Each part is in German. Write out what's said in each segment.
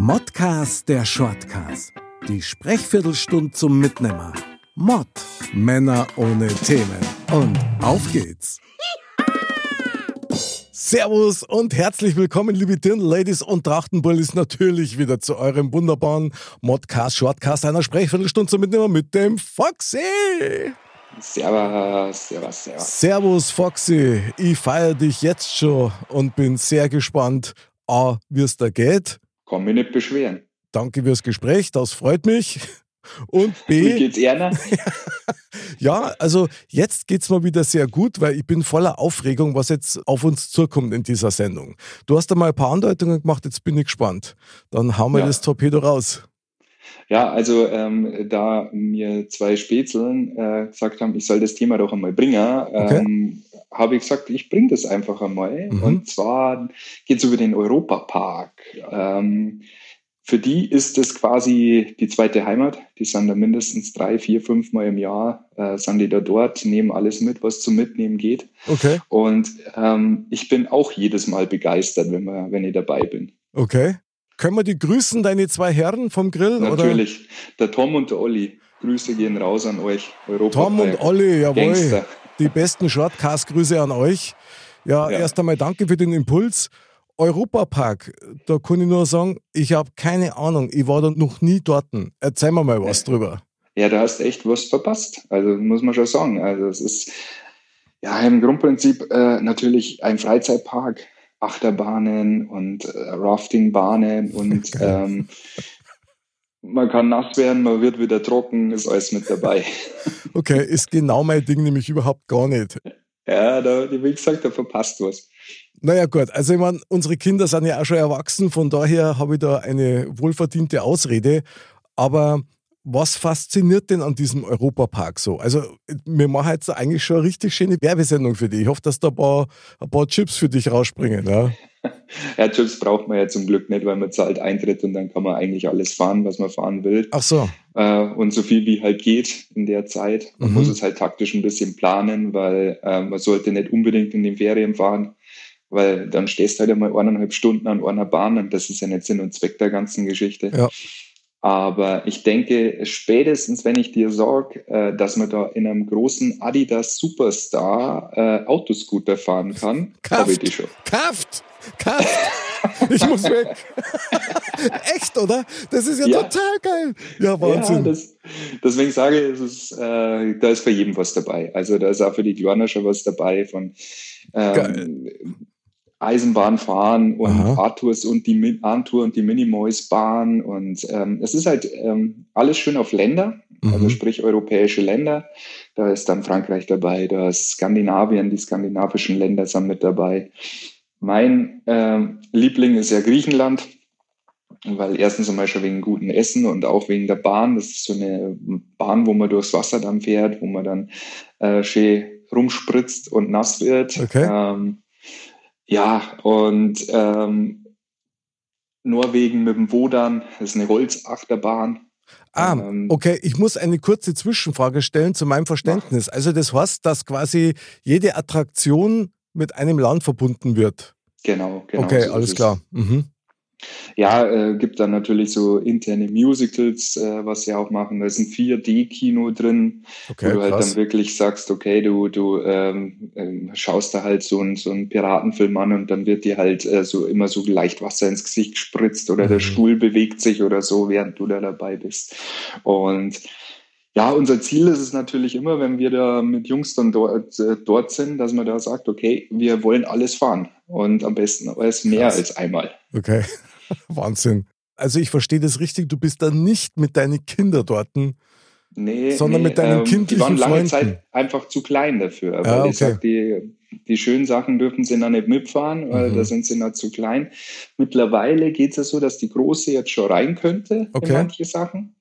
Modcast der Shortcast. Die Sprechviertelstunde zum Mitnehmer. Mod. Männer ohne Themen. Und auf geht's. Servus und herzlich willkommen, liebe Dirndl-Ladies und Trachtenbullis, natürlich wieder zu eurem wunderbaren Modcast, Shortcast einer Sprechviertelstunde zum Mitnehmer mit dem Foxy. Servus, servus, servus. Servus, Foxy. Ich feiere dich jetzt schon und bin sehr gespannt, A, wie es da geht. Kann mich nicht beschweren. Danke fürs Gespräch, das freut mich. Und Wie B, geht's Erna? ja, also jetzt geht's mal wieder sehr gut, weil ich bin voller Aufregung, was jetzt auf uns zukommt in dieser Sendung. Du hast da mal ein paar Andeutungen gemacht, jetzt bin ich gespannt. Dann hauen wir Ja. das Torpedo raus. Ja, also ähm, da mir zwei Spätzeln äh, gesagt haben, ich soll das Thema doch einmal bringen, ähm, habe ich gesagt, ich bringe das einfach einmal. Mhm. Und zwar geht es über den Europapark. Ähm, für die ist es quasi die zweite Heimat. Die sind da mindestens drei, vier, fünf Mal im Jahr, äh, sind die da dort, nehmen alles mit, was zum Mitnehmen geht. Okay, Und ähm, ich bin auch jedes Mal begeistert, wenn, wir, wenn ich dabei bin. okay. Können wir die grüßen, deine zwei Herren vom Grill? Natürlich. Der Tom und der Olli. Grüße gehen raus an euch. Europa Tom und Olli, jawohl. Gangster. Die besten Shortcast-Grüße an euch. Ja, Ja. erst einmal danke für den Impuls. Europapark, da kann ich nur sagen, ich habe keine Ahnung, ich war da noch nie dort. Erzähl mir mal was drüber. Ja, da hast echt was verpasst. Also muss man schon sagen. Also es ist ja im Grundprinzip äh, natürlich ein Freizeitpark, Achterbahnen und äh, Raftingbahnen und ähm, man kann nass werden, man wird wieder trocken, ist alles mit dabei. Okay, ist genau mein Ding nämlich überhaupt gar nicht. Ja, da, wie gesagt, da verpasst was. Naja gut, also ich meine, unsere Kinder sind ja auch schon erwachsen, von daher habe ich da eine wohlverdiente Ausrede. Aber was fasziniert denn an diesem Europapark so? Also wir machen jetzt eigentlich schon eine richtig schöne Werbesendung für dich. Ich hoffe, dass da ein paar, ein paar Chips für dich rausspringen. Ja? Ja, Chips braucht man ja zum Glück nicht, weil man zahlt Eintritt und dann kann man eigentlich alles fahren, was man fahren will. Ach so, Äh, und so viel wie halt geht in der Zeit. Man Mhm. muss es halt taktisch ein bisschen planen, weil äh, man sollte nicht unbedingt in den Ferien fahren, weil dann stehst du halt einmal eineinhalb Stunden an einer Bahn und das ist ja nicht Sinn und Zweck der ganzen Geschichte. Ja. Aber ich denke, spätestens wenn ich dir sage, äh, dass man da in einem großen Adidas Superstar äh, Autoscooter fahren kann, habe ich die schon. Kraft! Kraft! Ich muss weg. Echt, oder? Das ist ja, Ja. total geil. Ja, Ja, Wahnsinn. das, deswegen sage ich, es ist, äh, da ist für jeden was dabei. Also da ist auch für die Kleiner schon was dabei von ähm, Eisenbahnfahren und Aha. Und die Arntour und die Minimoys-Bahn und ähm, es ist halt ähm, alles schön auf Länder, also Mhm. sprich europäische Länder. Da ist dann Frankreich dabei, da ist Skandinavien, die skandinavischen Länder sind mit dabei. Mein ähm, Liebling ist ja Griechenland, weil erstens einmal schon wegen gutem Essen und auch wegen der Bahn. Das ist so eine Bahn, wo man durchs Wasser dann fährt, wo man dann äh, schön rumspritzt und nass wird. Okay. Ähm, ja, und ähm, Norwegen mit dem Wodan, das ist eine Holzachterbahn. Ah, Ähm, okay, ich muss eine kurze Zwischenfrage stellen zu meinem Verständnis. Also das heißt, dass quasi jede Attraktion mit einem Land verbunden wird. Genau, genau. okay, so alles es. klar. Mhm. Ja, äh, gibt dann natürlich so interne Musicals, äh, was sie auch machen. Da ist ein 4D-Kino drin, Okay, wo du halt krass. dann wirklich sagst, okay, du, du ähm, ähm, schaust da halt so einen so einen Piratenfilm an und dann wird dir halt äh, so immer so leicht Wasser ins Gesicht gespritzt oder Mhm. der Stuhl bewegt sich oder so, während du da dabei bist. Und ja, unser Ziel ist es natürlich immer, wenn wir da mit Jungs dann dort, äh, dort sind, dass man da sagt, okay, wir wollen alles fahren und am besten alles mehr Krass. als einmal. Okay, Wahnsinn. Also ich verstehe das richtig, du bist da nicht mit deinen Kindern dort. Nee, Sondern nee, mit deinen ähm, Die kindlichen waren lange Freunden. Zeit einfach zu klein dafür. Ja, weil okay. ich sag, die, die schönen Sachen dürfen sie noch nicht mitfahren, weil Mhm. da sind sie noch zu klein. Mittlerweile geht es ja so, dass die Große jetzt schon rein könnte Okay. in manche Sachen.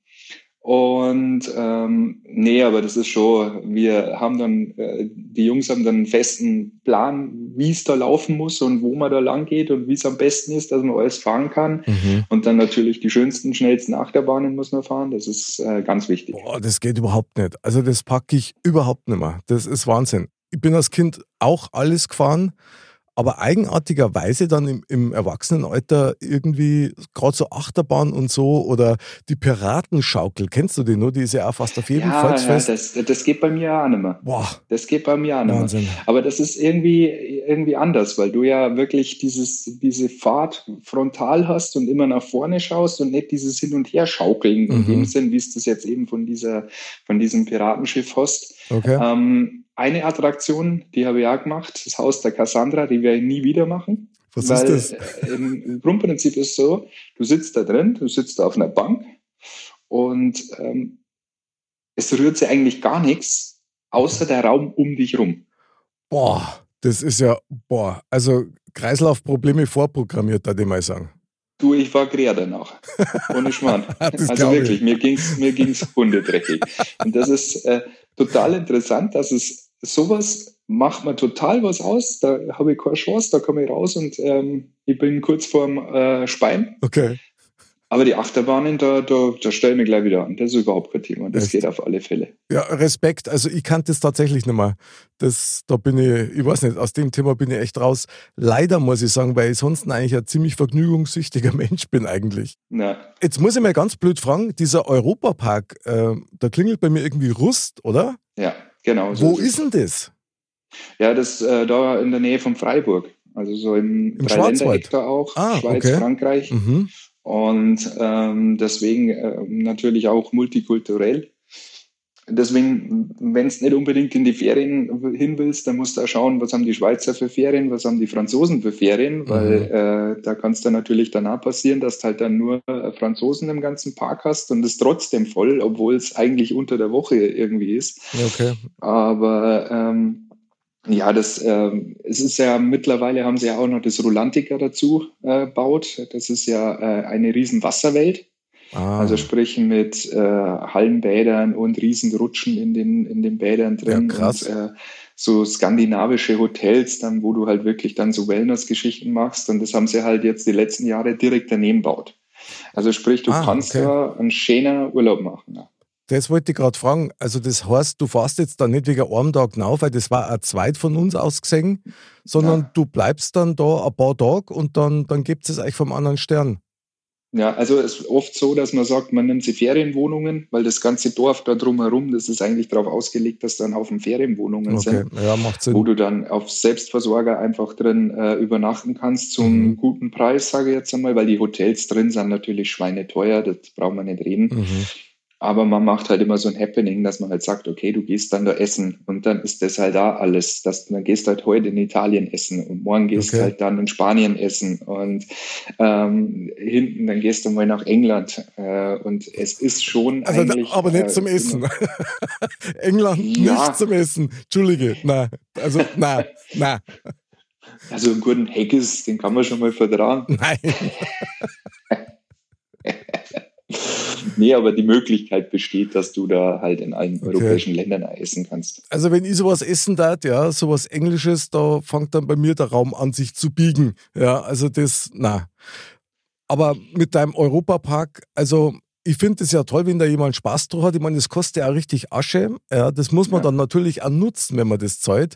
Und ähm, nee, aber das ist schon, wir haben dann, äh, die Jungs haben dann einen festen Plan, wie es da laufen muss und wo man da lang geht und wie es am besten ist, dass man alles fahren kann. Mhm. Und dann natürlich die schönsten, schnellsten Achterbahnen muss man fahren. Das ist äh, ganz wichtig. Boah, das geht überhaupt nicht. Also das packe ich überhaupt nicht mehr. Das ist Wahnsinn. Ich bin als Kind auch alles gefahren, aber eigenartigerweise dann im, im Erwachsenenalter irgendwie gerade so Achterbahn und so oder die Piratenschaukel, kennst du die nur? Die ist ja auch fast auf jedem ja, Volksfest. Ja, das, das geht bei mir auch nicht mehr. Boah. Das geht bei mir auch nicht Wahnsinn. mehr. Aber das ist irgendwie, irgendwie anders, weil du ja wirklich dieses, diese Fahrt frontal hast und immer nach vorne schaust und nicht dieses Hin- und Her-Schaukeln in Mhm. dem Sinn, wie es das jetzt eben von, dieser, von diesem Piratenschiff hast. Okay. Ähm, eine Attraktion, die habe ich auch gemacht, das Haus der Cassandra, die werde ich nie wieder machen. Was weil, ist das? äh, Im, Grundprinzip ist es so, du sitzt da drin, du sitzt da auf einer Bank und ähm, es rührt sich eigentlich gar nichts, außer der Raum um dich rum. Boah, das ist ja, boah, also Kreislaufprobleme vorprogrammiert, da ich mal sagen. Du, ich war quer danach. Ohne Schmarrn. Also glaub ich. wirklich, mir ging's mir ging's hundedreckig. Und das ist äh, total interessant, dass es sowas macht mir total was aus. Da habe ich keine Chance, da komme ich raus und ähm, ich bin kurz vorm äh, Spein. Okay. Aber die Achterbahnen, da, da, da stelle ich mich gleich wieder an. Das ist überhaupt kein Thema. Das Echt? geht auf alle Fälle. Ja, Respekt. Also ich kannte das tatsächlich nicht mehr. Das, da bin ich, ich weiß nicht, aus dem Thema bin ich echt raus. Leider muss ich sagen, weil ich sonst eigentlich ein ziemlich vergnügungssüchtiger Mensch bin eigentlich. Na, Jetzt muss ich mal ganz blöd fragen, dieser Europapark, äh, da klingelt bei mir irgendwie Rust, oder? ja, genau. so Wo ist denn das? Ja, das äh, da in der Nähe von Freiburg. Also so im, Im Schwarzwald? da auch. Ah, Schweiz, okay. Frankreich. Mhm. Und ähm, deswegen äh, natürlich auch multikulturell. Deswegen, wenn es nicht unbedingt in die Ferien hin willst, dann musst du auch schauen, was haben die Schweizer für Ferien, was haben die Franzosen für Ferien, weil äh, da kann es dann natürlich danach passieren, dass du halt dann nur äh, Franzosen im ganzen Park hast und es trotzdem voll, obwohl es eigentlich unter der Woche irgendwie ist. Okay. Aber ähm, ja, das ähm, es ist ja mittlerweile haben sie ja auch noch das Rulantica dazu äh, baut. Das ist ja äh, eine riesen Wasserwelt. Ah, Also sprich mit äh, Hallenbädern und Riesenrutschen in den, in den Bädern drin. Ja, krass. Und, äh, so skandinavische Hotels, dann, wo du halt wirklich dann so Wellness-Geschichten machst. Und das haben sie halt jetzt die letzten Jahre direkt daneben baut. Also sprich, du Ah, kannst okay. da einen schöner Urlaub machen. Ja. das wollte ich gerade fragen. Also das heißt, du fährst jetzt da nicht wegen einem Tag nach, weil das war ein zweit von uns aus gesehen, sondern Ja. du bleibst dann da ein paar Tage und dann, dann gibt es euch vom anderen Stern. Ja, also es ist oft so, dass man sagt, man nimmt sich Ferienwohnungen, weil das ganze Dorf da drumherum, das ist eigentlich darauf ausgelegt, dass da ein Haufen Ferienwohnungen Okay, sind, ja, wo du dann auf Selbstversorger einfach drin äh, übernachten kannst zum Mhm. guten Preis, sage ich jetzt einmal, weil die Hotels drin sind natürlich schweineteuer, das braucht man nicht reden. Mhm. Aber man macht halt immer so ein Happening, dass man halt sagt, okay, du gehst dann da essen und dann ist das halt da alles. Das, dann gehst halt heute in Italien essen und morgen gehst Okay. halt dann in Spanien essen und ähm, hinten dann gehst du mal nach England. Äh, und es ist schon Also, eigentlich. aber nicht äh, zum Essen. England Ja. nicht zum Essen. Entschuldige. Nein. Also, nein, nein, Also einen guten Haggis, den kann man schon mal vertragen. nein. Nee, aber die Möglichkeit besteht, dass du da halt in allen Okay. europäischen Ländern essen kannst. Also, wenn ich sowas essen darf, ja, sowas Englisches, da fängt dann bei mir der Raum an, sich zu biegen. Ja, also das, na. Aber mit deinem Europapark, also ich finde es ja toll, wenn da jemand Spaß drauf hat. Ich meine, das kostet ja auch richtig Asche. Ja, das muss man Ja. dann natürlich auch nutzen, wenn man das zahlt.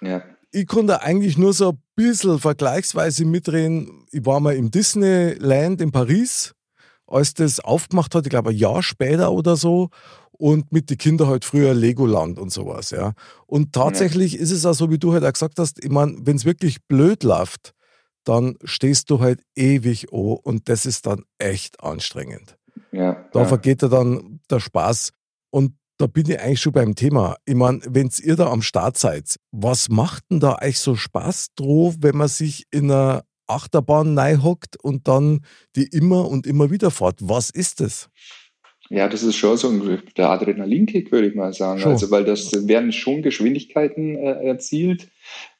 Ja. Ich konnte eigentlich nur so ein bisschen vergleichsweise mitreden. Ich war mal im Disneyland in Paris, als das aufgemacht hat, ich glaube ein Jahr später oder so. Und mit den Kindern halt früher Legoland und sowas, ja. Und tatsächlich ist es auch so, wie du halt auch gesagt hast, ich meine, wenn es wirklich blöd läuft, dann stehst du halt ewig an und das ist dann echt anstrengend. Ja, Da ja. vergeht dir dann der Spaß. Und da bin ich eigentlich schon beim Thema. Ich meine, wenn ihr da am Start seid, was macht denn da eigentlich so Spaß drauf, wenn man sich in einer Achterbahn hockt und dann die immer und immer wieder fährt? Was ist das? Ja, das ist schon so ein, der Adrenalinkick, würde ich mal sagen. Schon. Also, weil das werden schon Geschwindigkeiten äh, erzielt,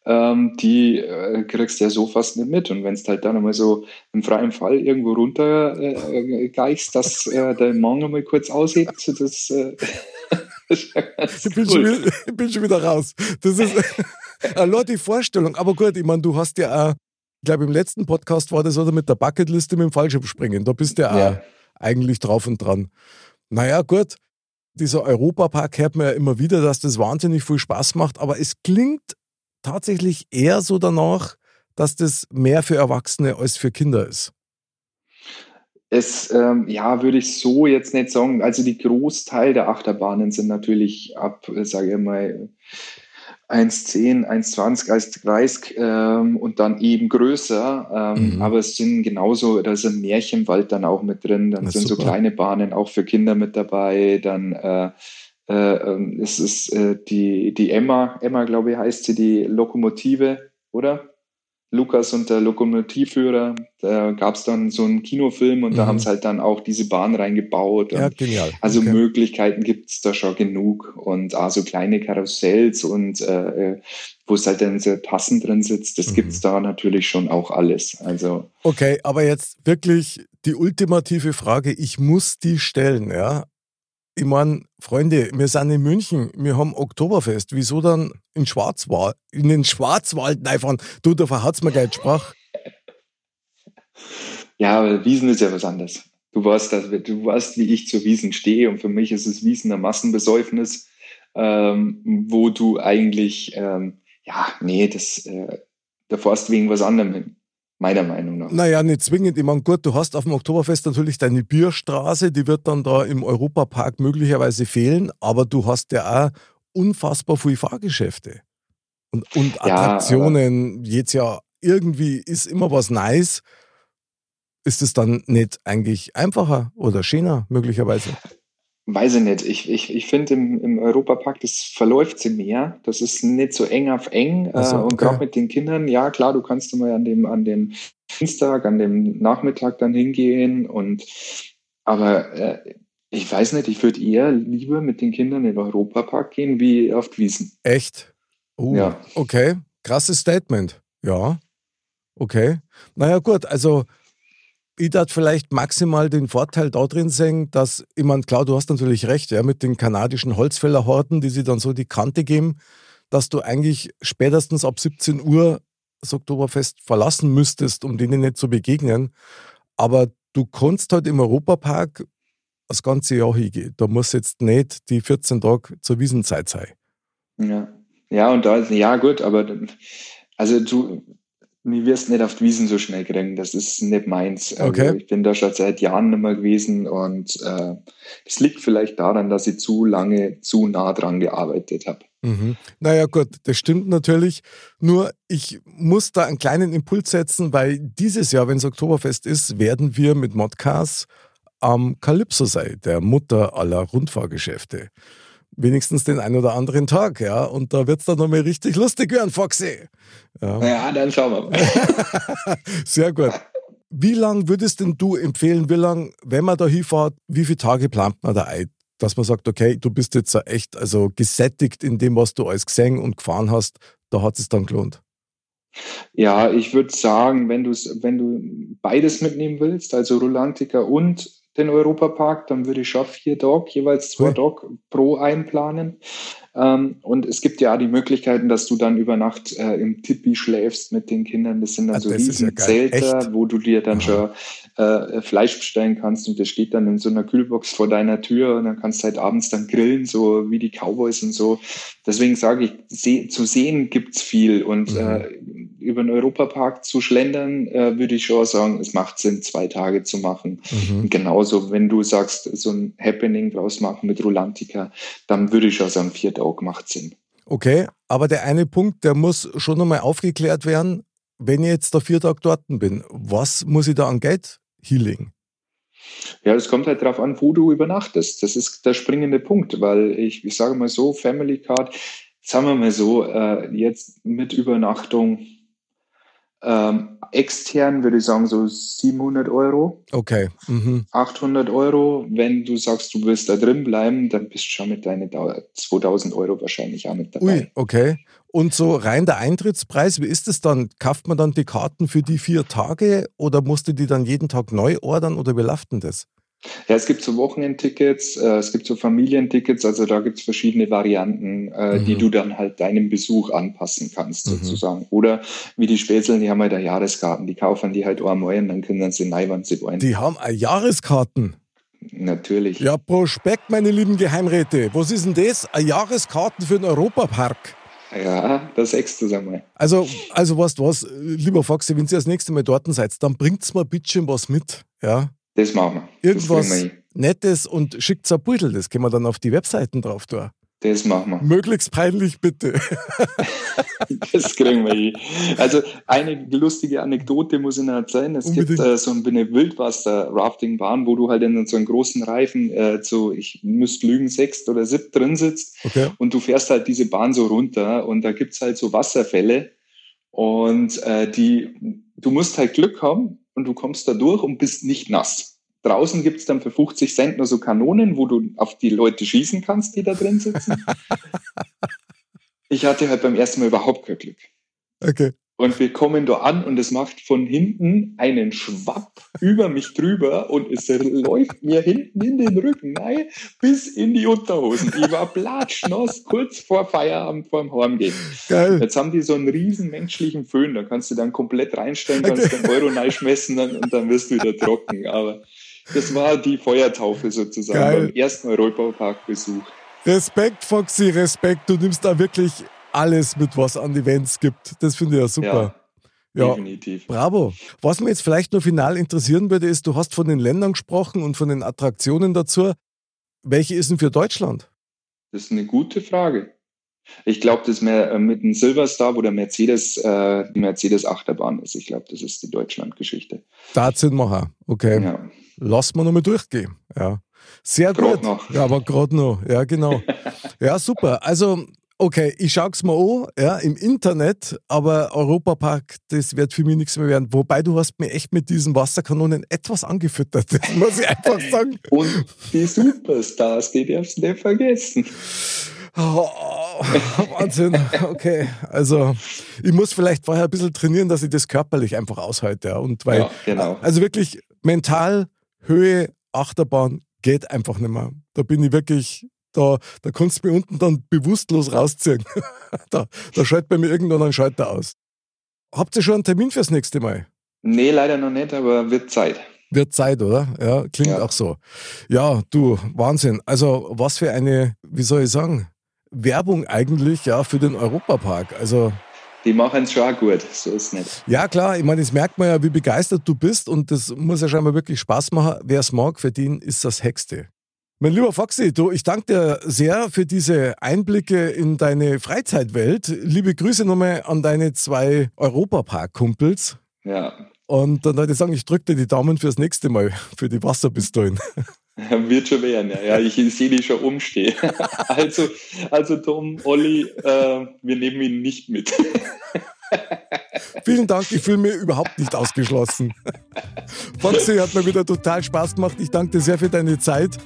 ähm, die äh, kriegst du ja so fast nicht mit. Und wenn es halt dann einmal so im freien Fall irgendwo runter äh, gleichst, dass äh, der Mann einmal kurz aussieht, das, äh, das ist ja Ich bin, schon cool. wieder, ich bin schon wieder raus. Das ist allein die Vorstellung. Aber gut, ich meine, du hast ja auch, ich glaube, im letzten Podcast war das oder mit der Bucketliste mit dem Fallschirmspringen. Da bist du ja, Ja. auch eigentlich drauf und dran. Naja, gut. Dieser Europapark hört man ja immer wieder, dass das wahnsinnig viel Spaß macht, aber es klingt tatsächlich eher so danach, dass das mehr für Erwachsene als für Kinder ist? Es, ähm, ja, würde ich so jetzt nicht sagen. Also die Großteil der Achterbahnen sind natürlich ab, sage ich mal, 1,10, 1,20, 1,30 ähm, und dann eben größer. Ähm, mhm. Aber es sind genauso, da ist ein Märchenwald dann auch mit drin. Dann sind super. so kleine Bahnen auch für Kinder mit dabei. Dann äh, äh, ähm, es ist äh, die, die Emma, Emma glaube ich heißt sie, die Lokomotive, oder? Lukas und der Lokomotivführer, da gab es dann so einen Kinofilm und mhm. da haben sie halt dann auch diese Bahn reingebaut. Ja, genial. Also okay. Möglichkeiten gibt es da schon genug und auch so kleine Karussells und äh, äh wo es halt dann sehr passend drin sitzt, das mhm. gibt es da natürlich schon auch alles. Also okay, aber jetzt wirklich die ultimative Frage, ich muss die stellen, ja ich meine, Freunde, wir sind in München, wir haben Oktoberfest. Wieso dann in Schwarzwald, in den Schwarzwald reinfahren? Du, da verhaut's mir gleich Sprach. Ja, aber Wiesen ist ja was anderes. Du weißt, dass, du weißt, wie ich zu Wiesen stehe und für mich ist es Wiesen ein Massenbesäufnis, ähm, wo du eigentlich, ähm, ja, nee, das, äh, da fährst wegen was anderem hin meiner Meinung nach. Naja, nicht zwingend. Ich meine, gut, du hast auf dem Oktoberfest natürlich deine Bierstraße, die wird dann da im Europapark möglicherweise fehlen, aber du hast ja auch unfassbar viele Fahrgeschäfte und, und Attraktionen. Ja, Jetzt ja irgendwie ist immer was nice. Ist es dann nicht eigentlich einfacher oder schöner möglicherweise? Weiß ich nicht. Ich, ich, ich finde im, im Europapark, das verläuft sich mehr. Das ist nicht so eng auf eng. So, äh, und okay. gerade mit den Kindern, ja klar, du kannst mal an dem, an dem Dienstag, an dem Nachmittag dann hingehen. Und aber äh, ich weiß nicht, ich würde eher lieber mit den Kindern in den Europapark gehen, wie auf die Wiesen. Echt? Uh, ja. Okay, krasses Statement. Ja. Okay. Naja, gut, also ich darf vielleicht maximal den Vorteil da drin sehen, dass, ich meine, klar, du hast natürlich recht, ja, mit den kanadischen Holzfällerhorten, die sie dann so die Kante geben, dass du eigentlich spätestens ab 17 Uhr das Oktoberfest verlassen müsstest, um denen nicht zu begegnen. Aber du kannst halt im Europapark das ganze Jahr hingehen. Da muss jetzt nicht die 14 Tage zur Wiesenzeit sein. Ja, ja und da, ja gut, aber also du, mir wirst nicht auf die Wiesen so schnell kriegen. Das ist nicht meins. Also okay. Ich bin da schon seit Jahren nicht mehr gewesen und äh, das liegt vielleicht daran, dass ich zu lange zu nah dran gearbeitet habe. Mhm. Naja, gut, das stimmt natürlich. Nur ich muss da einen kleinen Impuls setzen, weil dieses Jahr, wenn es Oktoberfest ist, werden wir mit Modcast am Calypso sein, der Mutter aller Rundfahrgeschäfte wenigstens den einen oder anderen Tag, ja. Und da wird es dann nochmal richtig lustig werden, Foxy. Ja, ja dann schauen wir mal. Sehr gut. Wie lange würdest denn du empfehlen, wie lange, wenn man da hinfährt, wie viele Tage plant man da ein? Dass man sagt, okay, du bist jetzt echt also gesättigt in dem, was du alles gesehen und gefahren hast, da hat es dann gelohnt. Ja, ich würde sagen, wenn, wenn du beides mitnehmen willst, also Rulantica und den Europapark, dann würde ich schon vier Dog, jeweils zwei. Dog pro einplanen. Ähm, und es gibt ja auch die Möglichkeiten, dass du dann über Nacht äh, im Tipi schläfst mit den Kindern. Das sind dann so riesen ja Zelte, wo du dir dann schon äh, Fleisch bestellen kannst und das steht dann in so einer Kühlbox vor deiner Tür und dann kannst du halt abends dann grillen, so wie die Cowboys und so. Deswegen sage ich, seh, zu sehen gibt's viel und mhm. äh, über den Europapark zu schlendern, äh, würde ich schon sagen, es macht Sinn, zwei Tage zu machen. Mhm. Genauso, wenn du sagst, so ein Happening draus machen mit Rolantica, dann würde ich schon sagen, vier Tage auch macht Sinn. Okay, aber der eine Punkt, der muss schon nochmal aufgeklärt werden. Wenn ich jetzt da vier Tage dort bin, was muss ich da an Geld hinlegen? Ja, es kommt halt darauf an, wo du übernachtest. Das ist der springende Punkt, weil ich, ich sage mal so, Family Card, sagen wir mal so, äh, jetzt mit Übernachtung ähm, extern würde ich sagen so 700 Euro. Okay. Mhm. 800 Euro. Wenn du sagst, du willst da drin bleiben, dann bist du schon mit deinen 2000 Euro wahrscheinlich auch mit dabei. Ui, okay. Und so rein der Eintrittspreis, wie ist es dann? Kauft man dann die Karten für die vier Tage oder musst du die dann jeden Tag neu ordern oder wie läuft denn das? Ja, es gibt so Wochenendtickets, äh, es gibt so Familientickets, also da gibt es verschiedene Varianten, äh, mhm. die du dann halt deinem Besuch anpassen kannst, mhm. sozusagen. Oder wie die Spätzeln, die haben halt Jahreskarten, die kaufen die halt einmal und dann können sie neiwand sie wollen. Die haben Jahreskarten? Natürlich. Ja, Prospekt, meine lieben Geheimräte. Was ist denn das? Eine Jahreskarten für den Europapark? Ja, das sechste, sag mal. Also, also weißt du was, lieber Foxy, wenn ihr das nächste Mal dort seid, dann bringt's mal bitte was mit. Ja? Das machen wir. Irgendwas wir Nettes und schickt's ein Beutel, das können wir dann auf die Webseiten drauf tun. Das machen wir. Möglichst peinlich, bitte. das kriegen wir hin. Also eine lustige Anekdote muss ich noch erzählen. Es Unbedingt. gibt äh, so eine Wildwasser-Rafting-Bahn, wo du halt in so einem großen Reifen äh, zu, ich müsste lügen, sechst oder sieb drin sitzt. Okay. Und du fährst halt diese Bahn so runter und da gibt es halt so Wasserfälle. Und äh, die, du musst halt Glück haben und du kommst da durch und bist nicht nass. Draußen gibt es dann für 50 Cent nur so Kanonen, wo du auf die Leute schießen kannst, die da drin sitzen. ich hatte halt beim ersten Mal überhaupt kein Glück. Okay. Und wir kommen da an und es macht von hinten einen Schwapp über mich drüber und es läuft mir hinten in den Rücken nein, bis in die Unterhosen. Ich war platschnass, kurz vor Feierabend vorm Heimgehen. Geil. Jetzt haben die so einen riesen menschlichen Föhn, da kannst du dann komplett reinstellen, kannst den Euro reinschmessen und dann wirst du wieder trocken. Aber das war die Feuertaufe sozusagen Geil. beim ersten Europapark-Besuch. Respekt, Foxy, Respekt. Du nimmst da wirklich alles mit, was an Events gibt. Das finde ich ja super. Ja, ja, definitiv. Bravo. Was mir jetzt vielleicht nur final interessieren würde, ist, du hast von den Ländern gesprochen und von den Attraktionen dazu. Welche ist denn für Deutschland? Das ist eine gute Frage. Ich glaube, das mehr äh, mit dem Silverstar, wo der Mercedes, äh, die Mercedes-Achterbahn ist. Ich glaube, das ist die Deutschland-Geschichte. Da sind wir. Okay. Ja. Lass mal nochmal durchgehen. Ja. Sehr grad gut. Noch. Ja, aber gerade noch. Ja, genau. ja, super. Also, okay, ich schaue es mal an, ja, im Internet, aber Europapark, das wird für mich nichts mehr werden. Wobei du hast mir echt mit diesen Wasserkanonen etwas angefüttert, das muss ich einfach sagen. Und die Superstars, die darfst du nicht vergessen. Oh, Wahnsinn. Okay. Also, ich muss vielleicht vorher ein bisschen trainieren, dass ich das körperlich einfach aushalte. Ja. Und weil, ja, genau. also wirklich mental, Höhe, Achterbahn geht einfach nicht mehr. Da bin ich wirklich, da, da kannst du mich unten dann bewusstlos rausziehen. da, da schaltet bei mir irgendwann ein Schalter aus. Habt ihr schon einen Termin fürs nächste Mal? Nee, leider noch nicht, aber wird Zeit. Wird Zeit, oder? Ja, klingt ja. auch so. Ja, du, Wahnsinn. Also, was für eine, wie soll ich sagen, Werbung eigentlich ja für den Europapark. Also die machen es schon auch gut, so ist es nicht. Ja, klar, ich meine, das merkt man ja, wie begeistert du bist und das muss ja scheinbar wirklich Spaß machen. Wer es mag, für den ist das Hexte. Mein lieber Foxy, du, ich danke dir sehr für diese Einblicke in deine Freizeitwelt. Liebe Grüße nochmal an deine zwei Europapark-Kumpels. Ja. Und dann würde ich sagen, ich drücke dir die Daumen fürs nächste Mal, für die Wasserpistolen. Wird schon werden, ja. ja ich sehe die schon umstehen. also, also Tom, Olli, äh, wir nehmen ihn nicht mit. Vielen Dank, ich fühle mich überhaupt nicht ausgeschlossen. Foxy hat mir wieder total Spaß gemacht. Ich danke dir sehr für deine Zeit.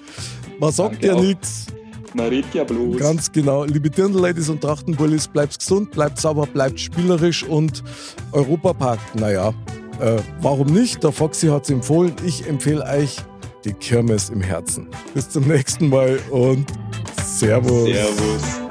Man sagt ja nichts. Man redet ja bloß. Ganz genau. Liebe Dirndl-Ladies und Trachtenbullis, bleibt gesund, bleibt sauber, bleibt spielerisch und Europapark, naja, äh, warum nicht? Der Foxy hat es empfohlen. Ich empfehle euch die Kirmes im Herzen. Bis zum nächsten Mal und Servus. Servus.